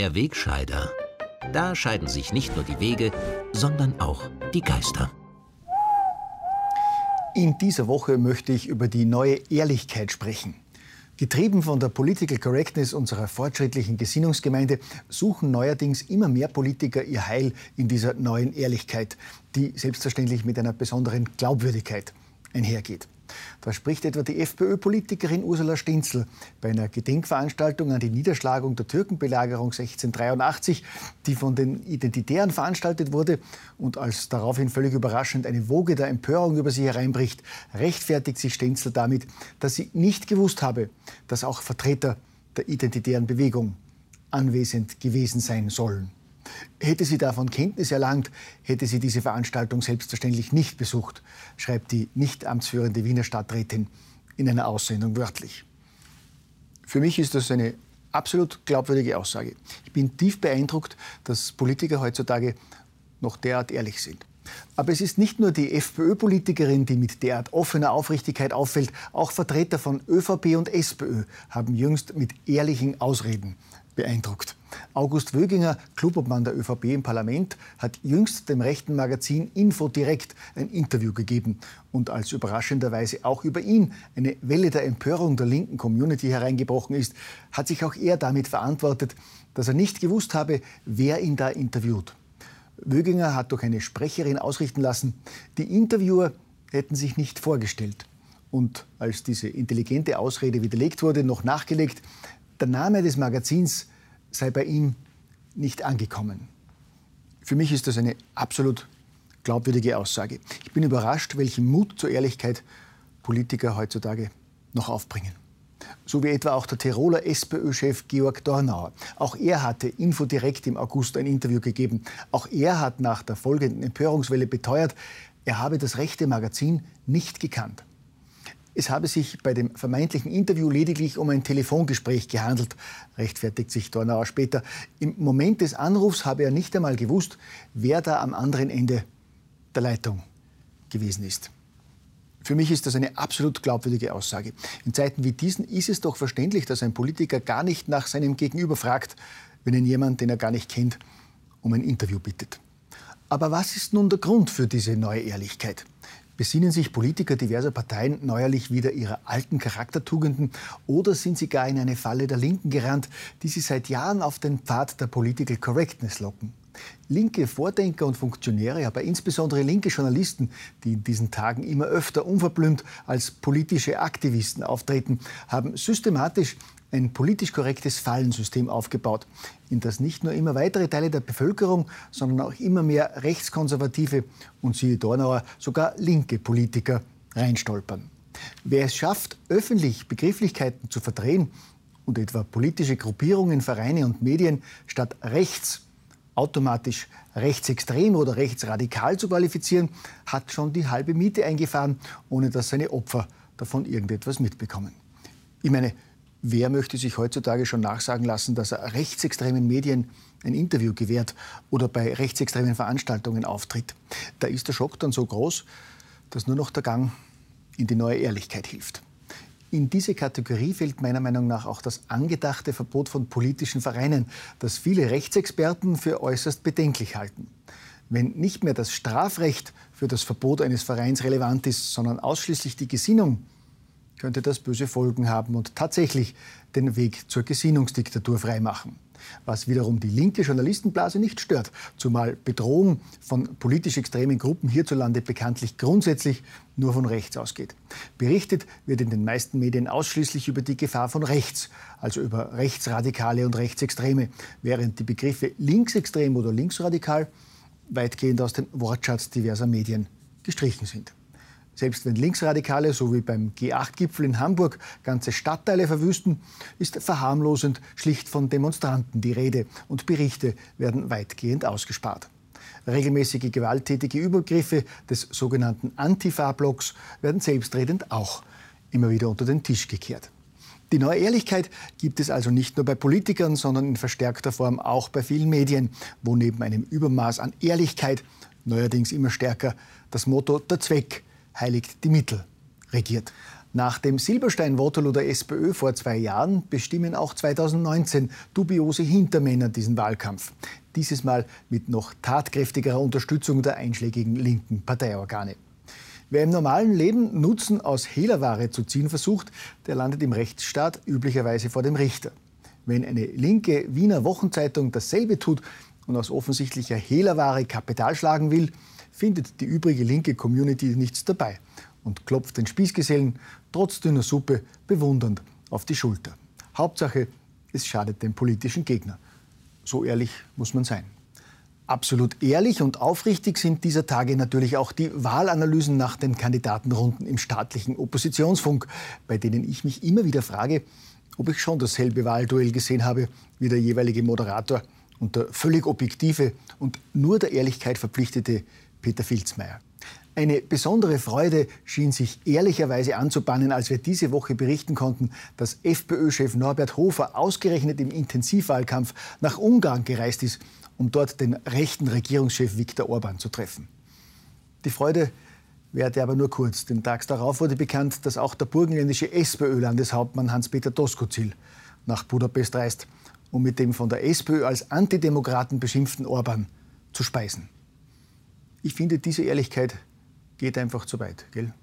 Der Wegscheider. Da scheiden sich nicht nur die Wege, sondern auch die Geister. In dieser Woche möchte ich über die neue Ehrlichkeit sprechen. Getrieben von der Political Correctness unserer fortschrittlichen Gesinnungsgemeinde suchen neuerdings immer mehr Politiker ihr Heil in dieser neuen Ehrlichkeit, die selbstverständlich mit einer besonderen Glaubwürdigkeit einhergeht. Da spricht etwa die FPÖ-Politikerin Ursula Stinzel bei einer Gedenkveranstaltung an die Niederschlagung der Türkenbelagerung 1683, die von den Identitären veranstaltet wurde und als daraufhin völlig überraschend eine Woge der Empörung über sie hereinbricht, rechtfertigt sich Stenzel damit, dass sie nicht gewusst habe, dass auch Vertreter der identitären Bewegung anwesend gewesen sein sollen. Hätte sie davon Kenntnis erlangt, hätte sie diese Veranstaltung selbstverständlich nicht besucht, schreibt die nicht amtsführende Wiener Stadträtin in einer Aussendung wörtlich. Für mich ist das eine absolut glaubwürdige Aussage. Ich bin tief beeindruckt, dass Politiker heutzutage noch derart ehrlich sind. Aber es ist nicht nur die FPÖ-Politikerin, die mit derart offener Aufrichtigkeit auffällt. Auch Vertreter von ÖVP und SPÖ haben jüngst mit ehrlichen Ausreden beeindruckt. August Wöginger, Clubobmann der ÖVP im Parlament, hat jüngst dem rechten Magazin Info direkt ein Interview gegeben und als überraschenderweise auch über ihn eine Welle der Empörung der linken Community hereingebrochen ist, hat sich auch er damit verantwortet, dass er nicht gewusst habe, wer ihn da interviewt. Wöginger hat durch eine Sprecherin ausrichten lassen, die Interviewer hätten sich nicht vorgestellt. Und als diese intelligente Ausrede widerlegt wurde, noch nachgelegt, der Name des Magazins sei bei ihm nicht angekommen. Für mich ist das eine absolut glaubwürdige Aussage. Ich bin überrascht, welchen Mut zur Ehrlichkeit Politiker heutzutage noch aufbringen. So wie etwa auch der Tiroler SPÖ-Chef Georg Dornauer. Auch er hatte Info direkt im August ein Interview gegeben. Auch er hat nach der folgenden Empörungswelle beteuert, er habe das rechte Magazin nicht gekannt. Es habe sich bei dem vermeintlichen Interview lediglich um ein Telefongespräch gehandelt, rechtfertigt sich Dornauer später. Im Moment des Anrufs habe er nicht einmal gewusst, wer da am anderen Ende der Leitung gewesen ist. Für mich ist das eine absolut glaubwürdige Aussage. In Zeiten wie diesen ist es doch verständlich, dass ein Politiker gar nicht nach seinem Gegenüber fragt, wenn ihn jemand, den er gar nicht kennt, um ein Interview bittet. Aber was ist nun der Grund für diese neue Ehrlichkeit? Besinnen sich Politiker diverser Parteien neuerlich wieder ihrer alten Charaktertugenden oder sind sie gar in eine Falle der Linken gerannt, die sie seit Jahren auf den Pfad der Political Correctness locken? Linke Vordenker und Funktionäre, aber insbesondere linke Journalisten, die in diesen Tagen immer öfter unverblümt als politische Aktivisten auftreten, haben systematisch ein politisch korrektes Fallensystem aufgebaut, in das nicht nur immer weitere Teile der Bevölkerung, sondern auch immer mehr rechtskonservative und siehe Dornauer sogar linke Politiker reinstolpern. Wer es schafft, öffentlich Begrifflichkeiten zu verdrehen und etwa politische Gruppierungen, Vereine und Medien statt rechts automatisch rechtsextrem oder rechtsradikal zu qualifizieren, hat schon die halbe Miete eingefahren, ohne dass seine Opfer davon irgendetwas mitbekommen. Ich meine, Wer möchte sich heutzutage schon nachsagen lassen, dass er rechtsextremen Medien ein Interview gewährt oder bei rechtsextremen Veranstaltungen auftritt? Da ist der Schock dann so groß, dass nur noch der Gang in die neue Ehrlichkeit hilft. In diese Kategorie fällt meiner Meinung nach auch das angedachte Verbot von politischen Vereinen, das viele Rechtsexperten für äußerst bedenklich halten. Wenn nicht mehr das Strafrecht für das Verbot eines Vereins relevant ist, sondern ausschließlich die Gesinnung, könnte das böse Folgen haben und tatsächlich den Weg zur Gesinnungsdiktatur freimachen. Was wiederum die linke Journalistenblase nicht stört, zumal Bedrohung von politisch extremen Gruppen hierzulande bekanntlich grundsätzlich nur von rechts ausgeht. Berichtet wird in den meisten Medien ausschließlich über die Gefahr von rechts, also über Rechtsradikale und Rechtsextreme, während die Begriffe linksextrem oder linksradikal weitgehend aus dem Wortschatz diverser Medien gestrichen sind. Selbst wenn Linksradikale, so wie beim G8-Gipfel in Hamburg, ganze Stadtteile verwüsten, ist verharmlosend schlicht von Demonstranten die Rede und Berichte werden weitgehend ausgespart. Regelmäßige gewalttätige Übergriffe des sogenannten Antifa-Blocks werden selbstredend auch immer wieder unter den Tisch gekehrt. Die neue Ehrlichkeit gibt es also nicht nur bei Politikern, sondern in verstärkter Form auch bei vielen Medien, wo neben einem Übermaß an Ehrlichkeit neuerdings immer stärker das Motto der Zweck heiligt die Mittel regiert. Nach dem Silberstein-Waterloo der SPÖ vor zwei Jahren bestimmen auch 2019 dubiose Hintermänner diesen Wahlkampf. Dieses Mal mit noch tatkräftigerer Unterstützung der einschlägigen linken Parteiorgane. Wer im normalen Leben Nutzen aus Hehlerware zu ziehen versucht, der landet im Rechtsstaat üblicherweise vor dem Richter. Wenn eine linke Wiener Wochenzeitung dasselbe tut und aus offensichtlicher Hehlerware Kapital schlagen will, findet die übrige linke Community nichts dabei und klopft den Spießgesellen trotz dünner Suppe bewundernd auf die Schulter. Hauptsache, es schadet dem politischen Gegner. So ehrlich muss man sein. Absolut ehrlich und aufrichtig sind dieser Tage natürlich auch die Wahlanalysen nach den Kandidatenrunden im staatlichen Oppositionsfunk, bei denen ich mich immer wieder frage, ob ich schon dasselbe Wahlduell gesehen habe wie der jeweilige Moderator und der völlig objektive und nur der Ehrlichkeit verpflichtete Peter Filzmeier. Eine besondere Freude schien sich ehrlicherweise anzubahnen, als wir diese Woche berichten konnten, dass FPÖ-Chef Norbert Hofer ausgerechnet im Intensivwahlkampf nach Ungarn gereist ist, um dort den rechten Regierungschef Viktor Orban zu treffen. Die Freude währte aber nur kurz, denn tags darauf wurde bekannt, dass auch der burgenländische SPÖ-Landeshauptmann Hans-Peter Doskozil nach Budapest reist, um mit dem von der SPÖ als Antidemokraten beschimpften Orban zu speisen. Ich finde, diese Ehrlichkeit geht einfach zu weit, gell?